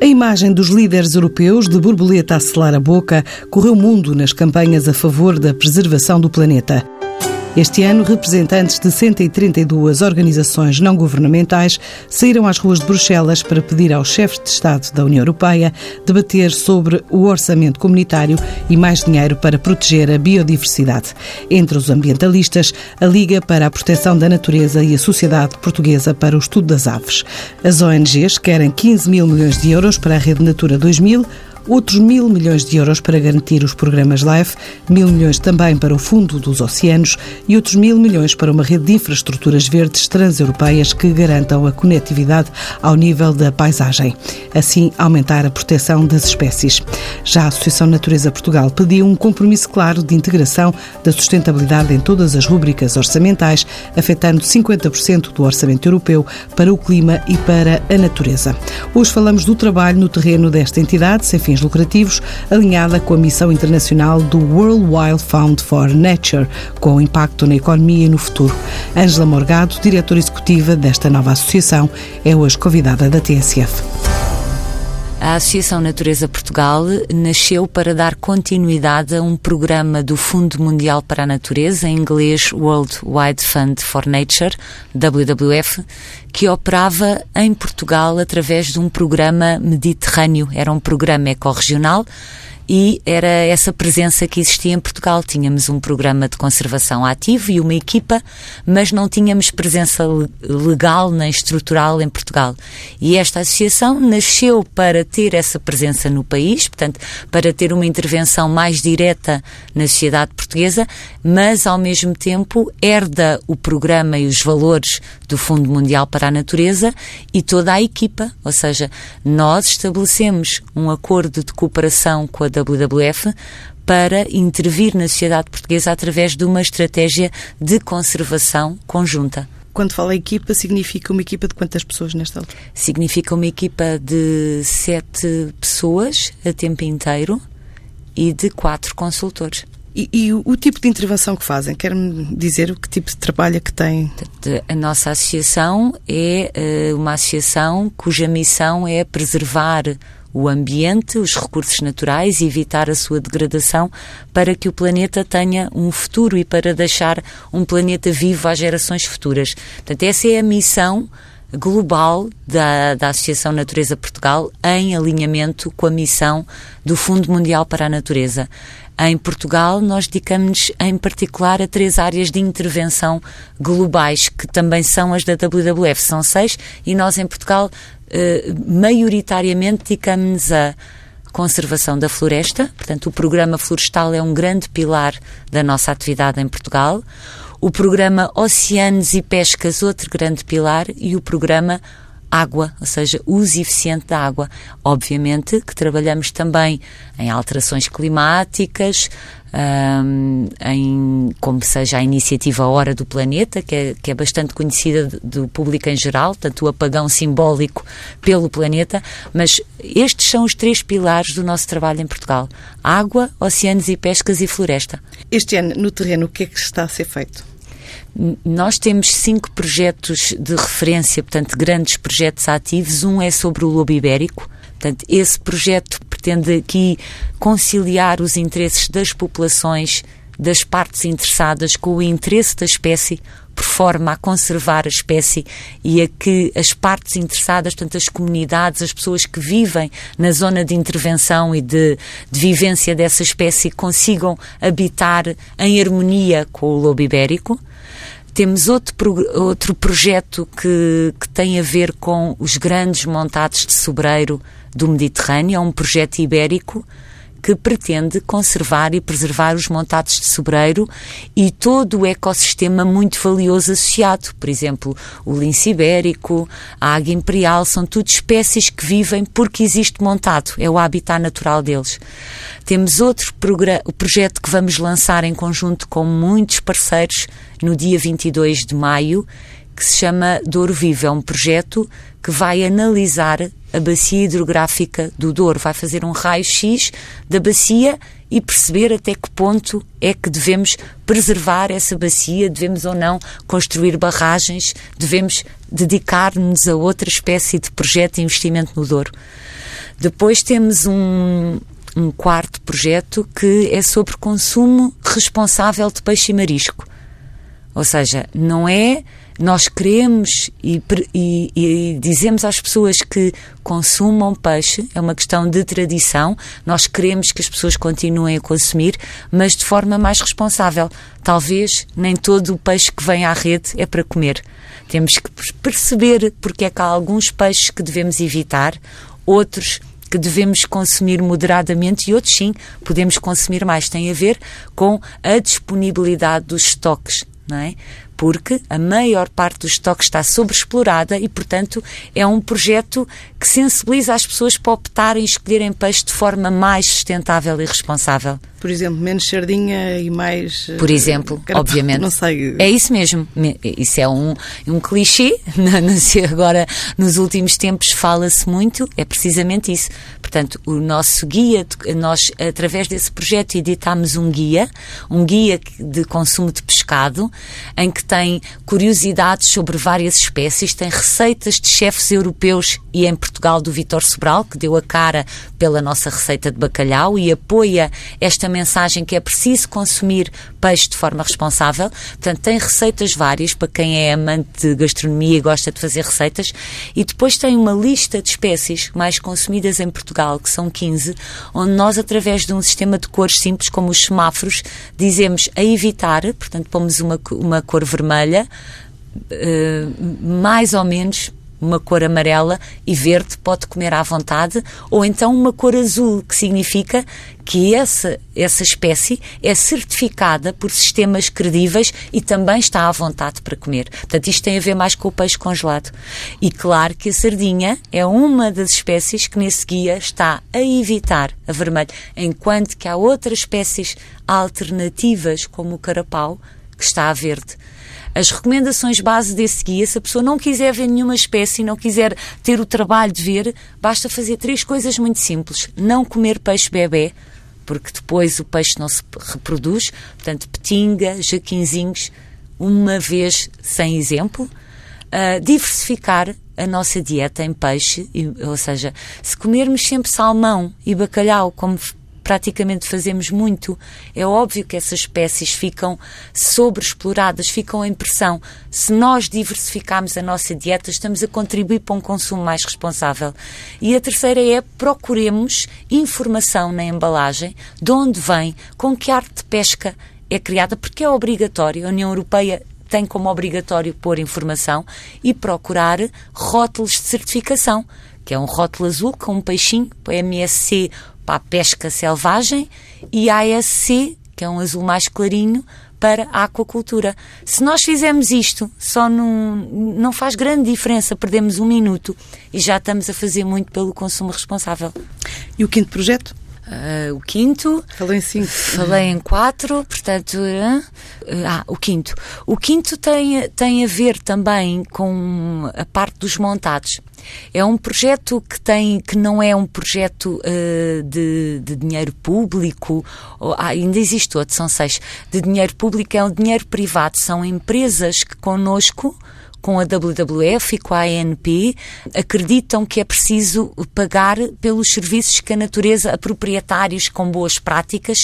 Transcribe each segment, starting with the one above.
A imagem dos líderes europeus de borboleta a selar a boca correu mundo nas campanhas a favor da preservação do planeta. Este ano, representantes de 132 organizações não governamentais saíram às ruas de Bruxelas para pedir aos chefes de Estado da União Europeia debater sobre o orçamento comunitário e mais dinheiro para proteger a biodiversidade. Entre os ambientalistas, a Liga para a Proteção da Natureza e a Sociedade Portuguesa para o Estudo das Aves. As ONGs querem 15 mil milhões de euros para a Rede Natura 2000, outros mil milhões de euros para garantir os programas LIFE, mil milhões também para o Fundo dos Oceanos e outros mil milhões para uma rede de infraestruturas verdes transeuropeias que garantam a conectividade ao nível da paisagem. Assim, aumentar a proteção das espécies. Já a Associação Natureza Portugal pediu um compromisso claro de integração da sustentabilidade em todas as rúbricas orçamentais, afetando 50% do orçamento europeu para o clima e para a natureza. Hoje falamos do trabalho no terreno desta entidade, sem fins fins lucrativos, alinhada com a missão internacional do World Wild Fund for Nature, com impacto na economia e no futuro. Ângela Morgado, diretora executiva desta nova associação, é hoje convidada da TSF. A Associação Natureza Portugal nasceu para dar continuidade a um programa do Fundo Mundial para a Natureza, em inglês World Wide Fund for Nature, WWF, que operava em Portugal através de um programa mediterrâneo. Era um programa ecorregional e era essa presença que existia em Portugal. Tínhamos um programa de conservação ativo e uma equipa, mas não tínhamos presença legal nem estrutural em Portugal. E esta associação nasceu para ter essa presença no país, portanto, para ter uma intervenção mais direta na sociedade portuguesa, mas ao mesmo tempo herda o programa e os valores do Fundo Mundial para a Natureza e toda a equipa, ou seja, nós estabelecemos um acordo de cooperação com a WWF para intervir na sociedade portuguesa através de uma estratégia de conservação conjunta. Quando fala equipa, significa uma equipa de quantas pessoas nesta altura? Significa uma equipa de sete pessoas a tempo inteiro e de quatro consultores. E, e o, o, tipo de intervenção que fazem? Quer-me dizer o que tipo de trabalho é que tem? A nossa associação é uh, uma associação cuja missão é preservar o ambiente, os recursos naturais e evitar a sua degradação para que o planeta tenha um futuro e para deixar um planeta vivo às gerações futuras. Portanto, essa é a missão global da, da Associação Natureza Portugal em alinhamento com a missão do Fundo Mundial para a Natureza. Em Portugal, nós dedicamos-nos em particular a três áreas de intervenção globais, que também são as da WWF. São seis, e nós em Portugal, eh, maioritariamente, dedicamos-nos a conservação da floresta, portanto, o programa florestal é um grande pilar da nossa atividade em Portugal. O programa Oceanos e Pescas, outro grande pilar, e o programa água, ou seja, uso eficiente da água. Obviamente que trabalhamos também em alterações climáticas, um, em, como seja a iniciativa Hora do Planeta, que é, que é bastante conhecida do público em geral, tanto o apagão simbólico pelo planeta, mas estes são os três pilares do nosso trabalho em Portugal: água, oceanos e pescas e floresta. Este ano, no terreno, o que é que está a ser feito? Nós temos cinco projetos de referência, portanto, grandes projetos ativos. Um é sobre o lobo ibérico. Portanto, esse projeto pretende aqui conciliar os interesses das populações, das partes interessadas, com o interesse da espécie, por forma a conservar a espécie e a que as partes interessadas, portanto, as comunidades, as pessoas que vivem na zona de intervenção e de, de vivência dessa espécie, consigam habitar em harmonia com o lobo ibérico. Temos outro, outro projeto que, que tem a ver com os grandes montados de sobreiro do Mediterrâneo, é um projeto ibérico que pretende conservar e preservar os montados de sobreiro e todo o ecossistema muito valioso associado. Por exemplo, o lince ibérico, a águia imperial, são tudo espécies que vivem porque existe montado, é o habitat natural deles. Temos outro projeto que vamos lançar em conjunto com muitos parceiros no dia 22 de maio, que se chama Douro Vivo. É um projeto que vai analisar a bacia hidrográfica do Douro, vai fazer um raio-x da bacia e perceber até que ponto é que devemos preservar essa bacia, devemos ou não construir barragens, devemos dedicar-nos a outra espécie de projeto de investimento no Douro. Depois temos um, um quarto projeto que é sobre consumo responsável de peixe e marisco. Ou seja, não é nós queremos e, e, e, dizemos às pessoas que consumam peixe, é uma questão de tradição, nós queremos que as pessoas continuem a consumir, mas de forma mais responsável. Talvez nem todo o peixe que vem à rede é para comer. Temos que perceber porque é que há alguns peixes que devemos evitar, outros que devemos consumir moderadamente e outros sim podemos consumir mais. Tem a ver com a disponibilidade dos estoques, não é? Porque a maior parte dos estoques está sobreexplorada e, portanto, é um projeto que sensibiliza as pessoas para optarem e escolherem peixe de forma mais sustentável e responsável. Por exemplo, menos sardinha e mais. Por exemplo, carapau, obviamente. Não sei. É isso mesmo. Isso é um, um clichê. Agora, nos últimos tempos, fala-se muito. É precisamente isso. Portanto, o nosso guia, nós, através desse projeto, editámos um guia, um guia de consumo de pescado, em que tem curiosidades sobre várias espécies, tem receitas de chefes europeus e em Portugal do Vitor Sobral, que deu a cara pela nossa receita de bacalhau e apoia esta mensagem que é preciso consumir peixe de forma responsável. Portanto, tem receitas várias para quem é amante de gastronomia e gosta de fazer receitas. E depois tem uma lista de espécies mais consumidas em Portugal, que são 15, onde nós, através de um sistema de cores simples, como os semáforos, dizemos a evitar, portanto, pomos uma, uma cor vermelha, uh, mais ou menos uma cor amarela e verde pode comer à vontade, ou então uma cor azul, que significa que essa, essa espécie é certificada por sistemas credíveis e também está à vontade para comer. Portanto, isto tem a ver mais com o peixe congelado. E claro que a sardinha é uma das espécies que nesse guia está a evitar a vermelho, enquanto que há outras espécies alternativas, como o carapau, que está a verde as recomendações base desse guia, se a pessoa não quiser ver nenhuma espécie, não quiser ter o trabalho de ver, basta fazer três coisas muito simples. Não comer peixe bebê, porque depois o peixe não se reproduz. Portanto, petinga, jaquinzinhos, uma vez sem exemplo. Uh, diversificar a nossa dieta em peixe, ou seja, se comermos sempre salmão e bacalhau, como praticamente fazemos muito. É óbvio que essas espécies ficam sobreexploradas, ficam em pressão. Se nós diversificarmos a nossa dieta, estamos a contribuir para um consumo mais responsável. E a terceira é procuremos informação na embalagem, de onde vem, com que arte de pesca é criada, porque é obrigatório. A União Europeia tem como obrigatório pôr informação e procurar rótulos de certificação, que é um rótulo azul com um peixinho, MSC para a pesca selvagem, e ASC, que é um azul mais clarinho, para a aquacultura. Se nós fizermos isto, só num, não faz grande diferença, perdemos um minuto e já estamos a fazer muito pelo consumo responsável. E o quinto projeto? Uh, o quinto. Falei em cinco. Falei em quatro, portanto. Uh, ah, o quinto. O quinto tem, tem a ver também com a parte dos montados. É um projeto que tem que não é um projeto uh, de, de, dinheiro público, ou, ah, ainda existe outro, são seis, de dinheiro público, é um dinheiro privado, são empresas que connosco com a WWF e com a ANP acreditam que é preciso pagar pelos serviços que a natureza, a proprietários com boas práticas,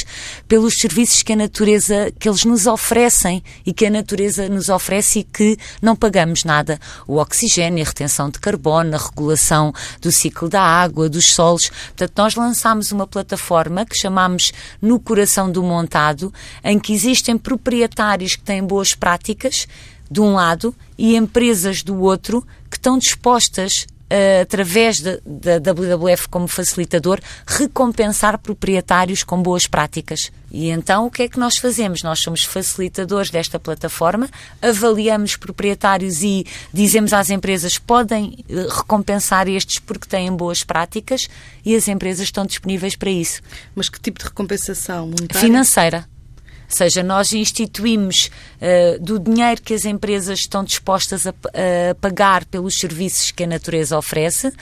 pelos serviços que a natureza, que eles nos oferecem e que a natureza nos oferece e que não pagamos nada. O oxigênio, a retenção de carbono, a regulação do ciclo da água, dos solos. Portanto, nós lançámos uma plataforma que chamamos No Coração do Montado, em que existem proprietários que têm boas práticas de um lado e empresas do outro que estão dispostas Uh, através da WWF como facilitador, recompensar proprietários com boas práticas. E então o que é que nós fazemos? Nós somos facilitadores desta plataforma, avaliamos proprietários e dizemos às empresas podem uh, recompensar estes porque têm boas práticas e as empresas estão disponíveis para isso. Mas que tipo de recompensação? Monetária? Financeira seja, nós instituímos uh, do dinheiro que as empresas estão dispostas a, a pagar pelos serviços que a natureza oferece,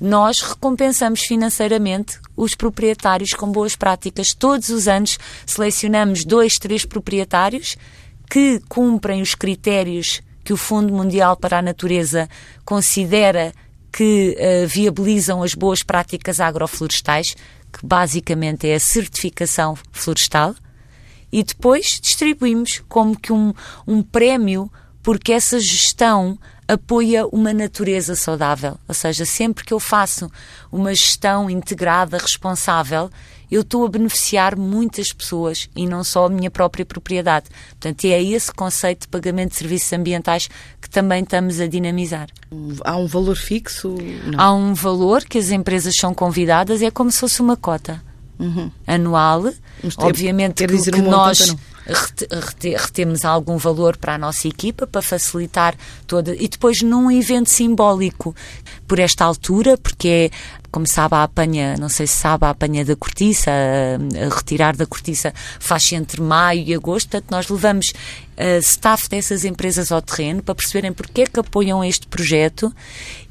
nós recompensamos financeiramente os proprietários com boas práticas. Todos os anos selecionamos dois, três proprietários que cumprem os critérios que o Fundo Mundial para a Natureza considera que uh, viabilizam as boas práticas agroflorestais, que basicamente é a certificação florestal e depois distribuímos como que um, um prémio porque essa gestão apoia uma natureza saudável. Ou seja, sempre que eu faço uma gestão integrada, responsável, eu estou a beneficiar muitas pessoas e não só a minha própria propriedade. Portanto, é esse conceito de pagamento de serviços ambientais que também estamos a dinamizar. Há um valor fixo? Não. Há um valor que as empresas são convidadas, é como se fosse uma cota uhum. anual. Mas Obviamente quer dizer que, que nós retemos algum valor para a nossa equipa para facilitar toda e depois num evento simbólico por esta altura porque é como sabe a apanha não sei se sabe a apanha da cortiça a, retirar da cortiça faz-se entre maio e agosto portanto nós levamos uh, staff dessas empresas ao terreno para perceberem porque é que apoiam este projeto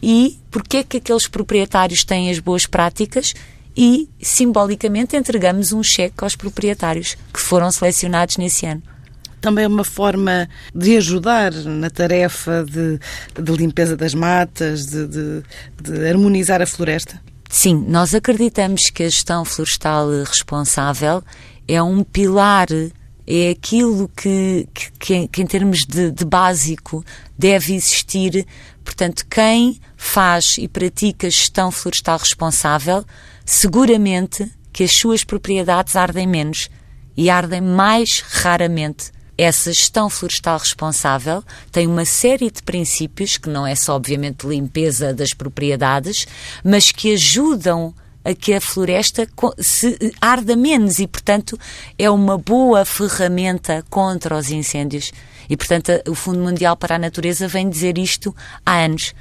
e porque é que aqueles proprietários têm as boas práticas e simbolicamente entregamos um cheque aos proprietários que foram selecionados nesse ano também é uma forma de ajudar na tarefa de, de limpeza das matas, de, de, de, harmonizar a floresta? Sim, nós acreditamos que a gestão florestal responsável é um pilar, é aquilo que, que, que em termos de, de básico deve existir. Portanto, quem faz e pratica gestão florestal responsável seguramente que as suas propriedades ardem menos e ardem mais raramente. Essa gestão florestal responsável tem uma série de princípios, que não é só, obviamente, limpeza das propriedades, mas que ajudam a que a floresta se arda menos e, portanto, é uma boa ferramenta contra os incêndios. E, portanto, o Fundo Mundial para a Natureza vem dizer isto há anos.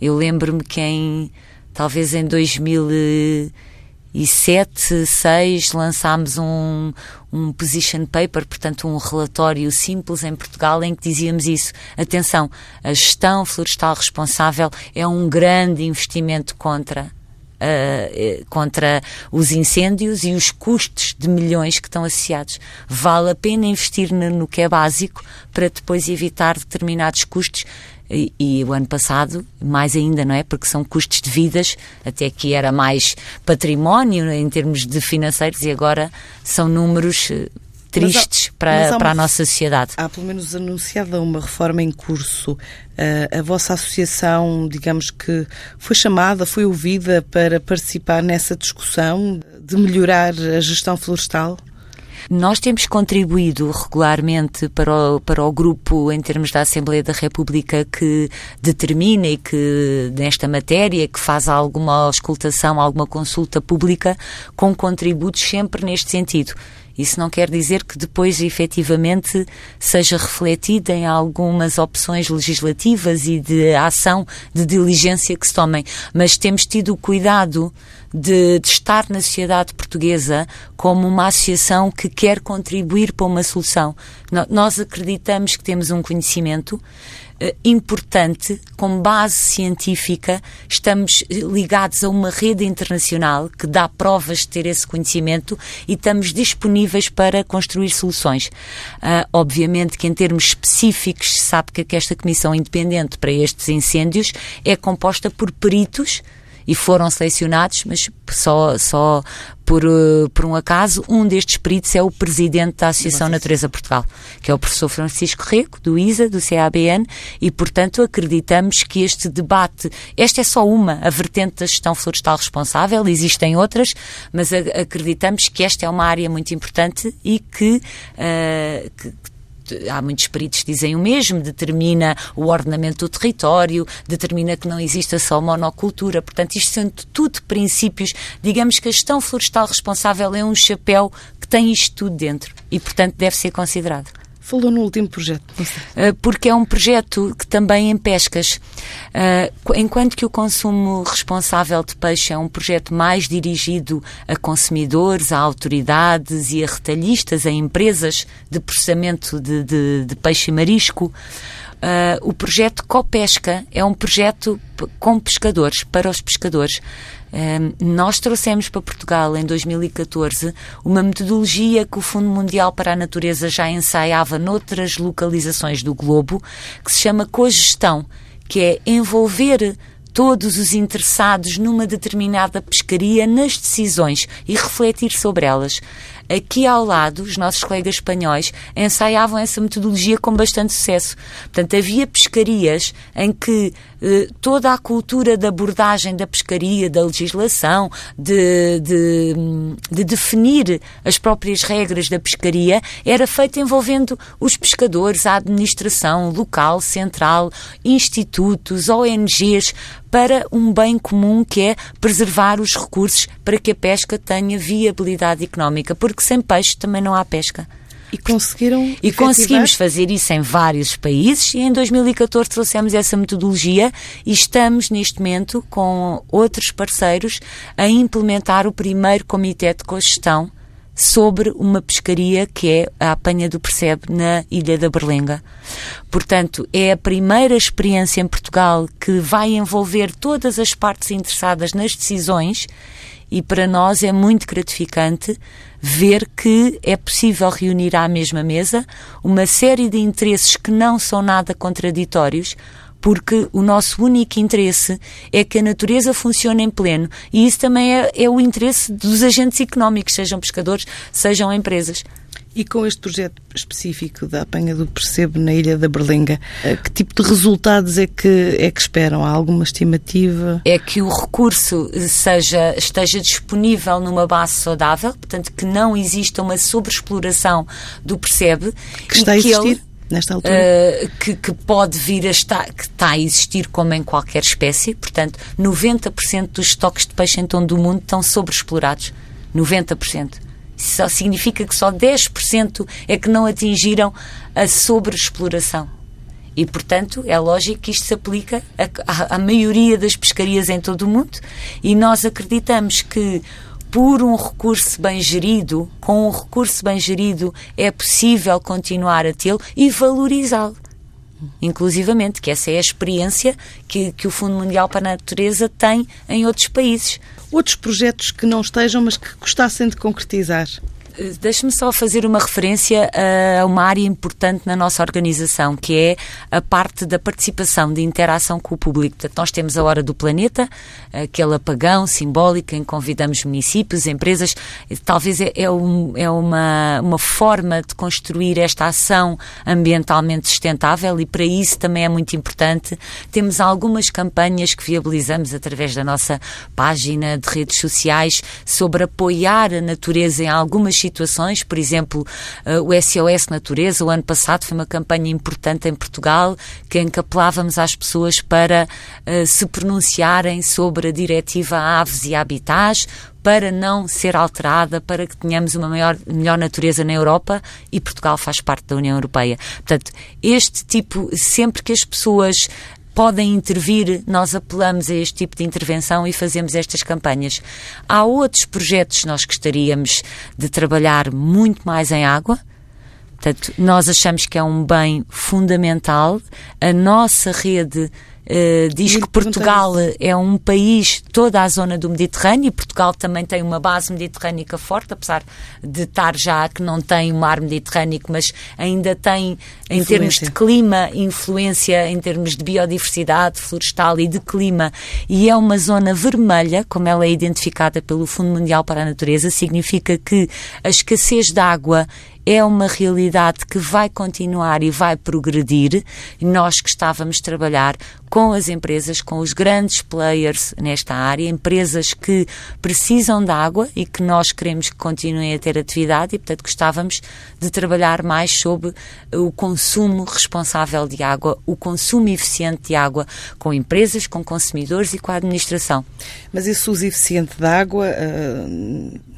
Eu lembro-me que em talvez em 2007, 6 lançámos um, um position paper, portanto um relatório simples em Portugal em que dizíamos isso. Atenção, a gestão florestal responsável é um grande investimento contra Uh, contra os incêndios e os custos de milhões que estão associados. Vale a pena investir no, que é básico para depois evitar determinados custos e, e, o ano passado, mais ainda, não é? Porque são custos de vidas, até que era mais património em termos de financeiros e agora são números eh, tristes há, para, uma, para a nossa sociedade. Há pelo menos anunciada uma reforma em curso. Uh, a vossa associação, digamos que foi chamada, foi ouvida para participar nessa discussão de melhorar a gestão florestal? Nós temos contribuído regularmente para o, para o grupo em termos da Assembleia da República que determina e que, nesta matéria, que faz alguma auscultação, alguma consulta pública, com contributos sempre neste sentido. Isso não quer dizer que depois efetivamente seja refletido em algumas opções legislativas e de ação, de diligência que se tomem, mas temos tido o cuidado de, de, estar na sociedade portuguesa como uma associação que quer contribuir para uma solução. Nós acreditamos que temos um conhecimento importante, com base científica, estamos ligados a uma rede internacional que dá provas de ter esse conhecimento e estamos disponíveis para construir soluções. Uh, obviamente que em termos específicos, sabe que esta comissão independente para estes incêndios é composta por peritos e foram selecionados, mas só, só por, uh, por um acaso, um destes peritos é o presidente da Associação Natureza Portugal, que é o professor Francisco Reco, do ISA, do CABN, e, portanto, acreditamos que este debate, esta é só uma, a vertente da gestão florestal responsável, existem outras, mas a, acreditamos que esta é uma área muito importante e que, uh, que há muitos peritos que dizem o mesmo, determina o ordenamento do território, determina que não exista só monocultura. Portanto, isto são tudo princípios. Digamos que a gestão florestal responsável é um chapéu que tem isto tudo dentro e, portanto, deve ser considerado. Falou no último projeto. Uh, porque é um projeto que também em pescas. Uh, enquanto que o consumo responsável de peixe é um projeto mais dirigido a consumidores, a autoridades e a retalhistas, a empresas de processamento de, de, de peixe e marisco, Uh, o projeto Copesca é um projeto com pescadores, para os pescadores. Uh, nós trouxemos para Portugal em 2014 uma metodologia que o Fundo Mundial para a Natureza já ensaiava noutras localizações do globo, que se chama cogestão, que é envolver todos os interessados numa determinada pescaria nas decisões e refletir sobre elas. Aqui ao lado, os nossos colegas espanhóis ensaiavam essa metodologia com bastante sucesso. Portanto, havia pescarias em que eh, toda a cultura da abordagem da pescaria, da legislação, de, de, de, definir as próprias regras da pescaria, era feita envolvendo os pescadores, a administração local, central, institutos, ONGs, para um bem comum que é preservar os recursos para que a pesca tenha viabilidade económica, porque sem peixe também não há pesca. E conseguiram. E conseguimos fazer isso em vários países e em 2014 trouxemos essa metodologia e estamos neste momento com outros parceiros a implementar o primeiro comitê de cogestão sobre uma pescaria que é a apanha do percebe na Ilha da Berlenga. Portanto, é a primeira experiência em Portugal que vai envolver todas as partes interessadas nas decisões e para nós é muito gratificante ver que é possível reunir à mesma mesa uma série de interesses que não são nada contraditórios, porque o nosso único interesse é que a natureza funcione em pleno e isso também é, é o interesse dos agentes económicos, sejam pescadores, sejam empresas. E com este projeto específico da apanha do percebo na Ilha da Berlenga, eh, que tipo de resultados é que, é que esperam? Há alguma estimativa? É que o recurso seja, esteja disponível numa base saudável, portanto que não exista uma sobreexploração do percebe. Que está a existir? Nesta altura? Uh, que, que, pode vir a estar, que está a existir como em qualquer espécie, portanto, 90% dos estoques de peixe em todo o mundo estão sobreexplorados. 90%. Isso só significa que só 10% é que não atingiram a sobreexploração. E, portanto, é lógico que isto se aplica à maioria das pescarias em todo o mundo e nós acreditamos que por um recurso bem gerido, com um recurso bem gerido, é possível continuar a tê-lo e valorizá-lo. Inclusivamente, que essa é a experiência que, que o Fundo Mundial para a Natureza tem em outros países. Outros projetos que não estejam, mas que gostassem de concretizar? Deixe-me só fazer uma referência a uma área importante na nossa organização, que é a parte da participação, de interação com o público. Portanto, nós temos a Hora do Planeta, aquele apagão simbólico em que convidamos municípios, empresas. Talvez é, é, um, é uma, uma forma de construir esta ação ambientalmente sustentável e para isso também é muito importante. Temos algumas campanhas que viabilizamos através da nossa página de redes sociais sobre apoiar a natureza em algumas situações, por exemplo, uh, o SOS Natureza, o ano passado foi uma campanha importante em Portugal, que encapelávamos às pessoas para uh, se pronunciarem sobre a diretiva Aves e Habitats, para não ser alterada, para que tenhamos uma maior, melhor natureza na Europa e Portugal faz parte da União Europeia. Portanto, este tipo, sempre que as pessoas podem intervir, nós apelamos a este tipo de intervenção e fazemos estas campanhas. Há outros projetos que nós gostaríamos de trabalhar muito mais em água. Portanto, nós achamos que é um bem fundamental. A nossa rede Uh, diz que Portugal é um país, toda a zona do Mediterrâneo, e Portugal também tem uma base mediterrânica forte, apesar de estar já que não tem o mar Mediterrâneo, mas ainda tem, em influência. termos de clima, influência em termos de biodiversidade florestal e de clima, e é uma zona vermelha, como ela é identificada pelo Fundo Mundial para a Natureza, significa que a escassez de água é uma realidade que vai continuar e vai progredir. Nós que estávamos a trabalhar com as empresas, com os grandes players nesta área, empresas que precisam de água e que nós queremos que continuem a ter atividade e, portanto, gostávamos de trabalhar mais sobre o consumo responsável de água, o consumo eficiente de água com empresas, com consumidores e com a administração. Mas esse uso eficiente da água. Uh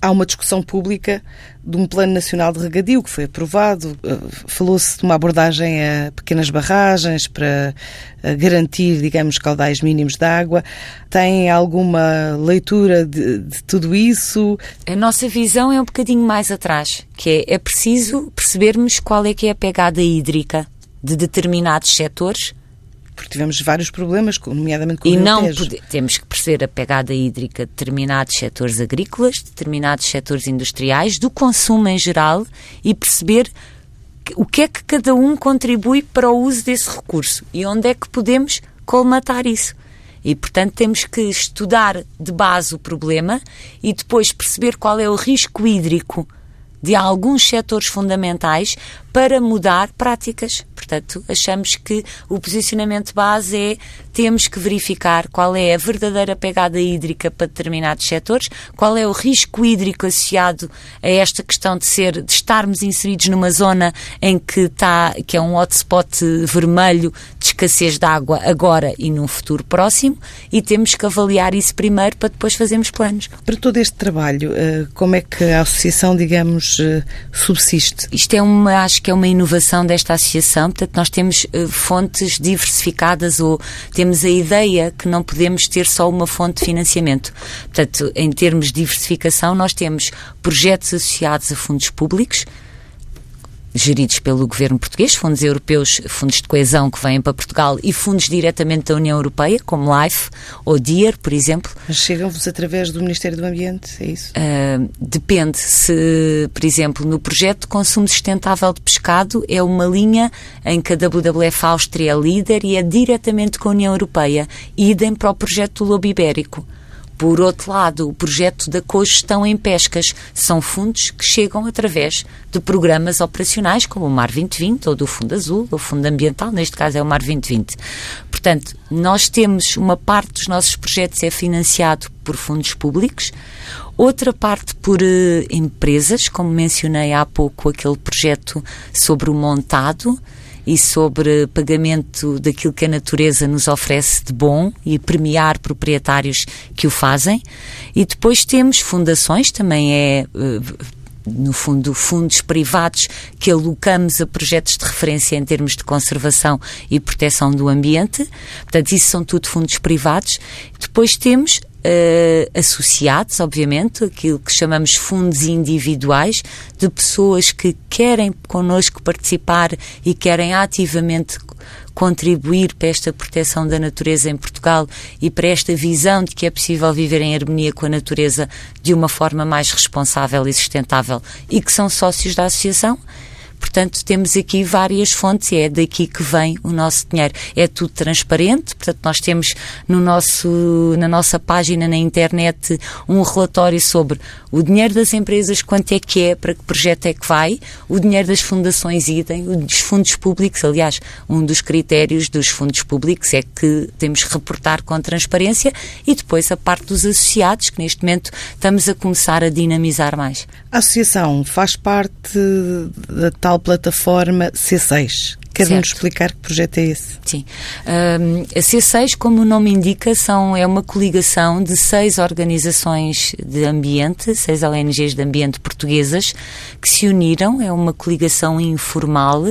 há uma discussão pública de um plano nacional de regadio que foi aprovado. Eh, falou-se de uma abordagem a pequenas barragens para garantir, digamos, caudais mínimos de água. Tem alguma leitura de, de tudo isso? A nossa visão é um bocadinho mais atrás, que é, é preciso percebermos qual é que é a pegada hídrica de determinados setores porque tivemos vários problemas, nomeadamente com e o não pode, temos que perceber a pegada hídrica de determinados setores agrícolas, determinados setores industriais, do consumo em geral e perceber o que é que cada um contribui para o uso desse recurso e onde é que podemos colmatar isso. E, portanto, temos que estudar de base o problema e depois perceber qual é o risco hídrico de alguns setores fundamentais para mudar práticas. Portanto, achamos que o posicionamento base é temos que verificar qual é a verdadeira pegada hídrica para determinados setores, qual é o risco hídrico associado a esta questão de ser de estarmos inseridos numa zona em que está que é um hotspot vermelho de escassez de água agora e num futuro próximo e temos que avaliar isso primeiro para depois fazermos planos. Para todo este trabalho, eh, como é que a associação, digamos, eh, subsiste? Isto é uma, acho que é uma inovação desta associação, portanto nós temos uh, fontes diversificadas ou temos a ideia que não podemos ter só uma fonte de financiamento. Portanto, em termos de diversificação, nós temos projetos associados a fundos públicos, geridos pelo governo português, fundos europeus, fundos de coesão que vêm para Portugal e fundos diretamente da União Europeia, como LIFE ou DIER, por exemplo. Mas chegam-vos através do Ministério do Ambiente, é isso? Uh, depende. Se, por exemplo, no projeto de consumo sustentável de pescado é uma linha em que a WWF Áustria é líder e é diretamente com a União Europeia. Idem para o projeto do Lobo Ibérico. Por outro lado, o projeto da cogestão em pescas são fundos que chegam através de programas operacionais como o Mar 2020 ou do Fundo Azul ou Fundo Ambiental, neste caso é o Mar 2020. Portanto, nós temos uma parte dos nossos projetos é financiado por fundos públicos, outra parte por uh, empresas, como mencionei há pouco aquele projeto sobre o montado, e sobre pagamento daquilo que a natureza nos oferece de bom e premiar proprietários que o fazem. E depois temos fundações, também é eh, no fundo, fundos privados que alocamos a projetos de referência em termos de conservação e proteção do ambiente. Portanto, isso são tudo fundos privados. Depois temos uh, associados, obviamente, aquilo que chamamos fundos individuais, de pessoas que querem connosco participar e querem ativamente contribuir para esta proteção da natureza em Portugal e para esta visão de que é possível viver em harmonia com a natureza de uma forma mais responsável e sustentável e que são sócios da associação. Portanto, temos aqui várias fontes e é daqui que vem o nosso dinheiro. É tudo transparente, portanto, nós temos no nosso, na nossa página na internet um relatório sobre o dinheiro das empresas, quanto é que é, para que projeto é que vai, o dinheiro das fundações idem, dos fundos públicos. Aliás, um dos critérios dos fundos públicos é que temos que reportar com transparência e depois a parte dos associados, que neste momento estamos a começar a dinamizar mais. A associação faz parte da tal tal plataforma C6. Quer-nos explicar que projeto é esse? Sim. Um, a C6, como o nome indica, são, é uma coligação de seis organizações de ambiente, seis ONGs de ambiente portuguesas, que se uniram, é uma coligação informal,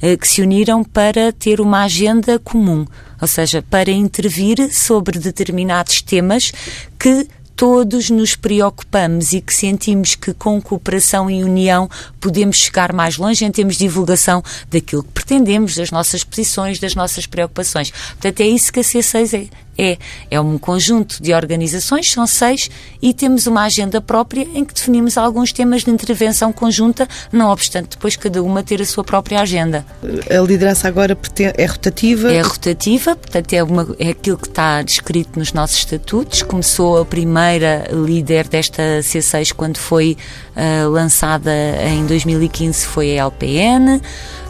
eh, que se uniram para ter uma agenda comum, ou seja, para intervir sobre determinados temas que todos nos preocupamos e que sentimos que com cooperação e união podemos chegar mais longe em termos de divulgação daquilo que pretendemos, das nossas posições, das nossas preocupações. Portanto, é isso que a C6 é. É, é um conjunto de organizações, são seis, e temos uma agenda própria em que definimos alguns temas de intervenção conjunta, não obstante depois cada uma ter a sua própria agenda. A liderança agora é rotativa? É rotativa, portanto é, uma, é aquilo que está descrito nos nossos estatutos. Começou a primeira líder desta C6 quando foi uh, lançada em 2015, foi a LPN.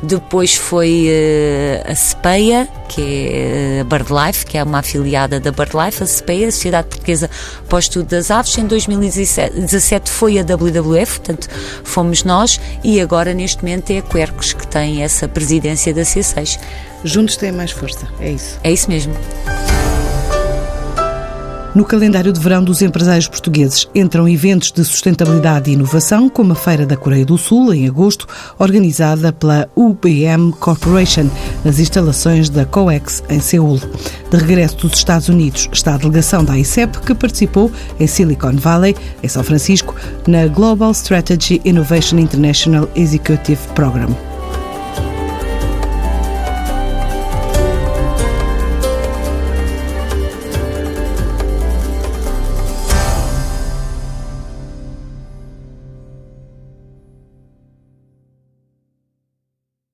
Depois foi uh, a CEPEA, que é a BirdLife, que é uma afiliada da BirdLife, a CEPEA, a Sociedade Portuguesa para o Estudo das Aves. Em 2017 foi a WWF, portanto fomos nós, e agora neste momento é a Quercos que tem essa presidência da C6. Juntos têm mais força, é isso? É isso mesmo. No calendário de verão dos empresários portugueses entram eventos de sustentabilidade e inovação, como a Feira da Coreia do Sul, em agosto, organizada pela UBM Corporation, nas instalações da COEX, em Seul. De regresso dos Estados Unidos está a delegação da ICEP, que participou em Silicon Valley, em São Francisco, na Global Strategy Innovation International Executive Program.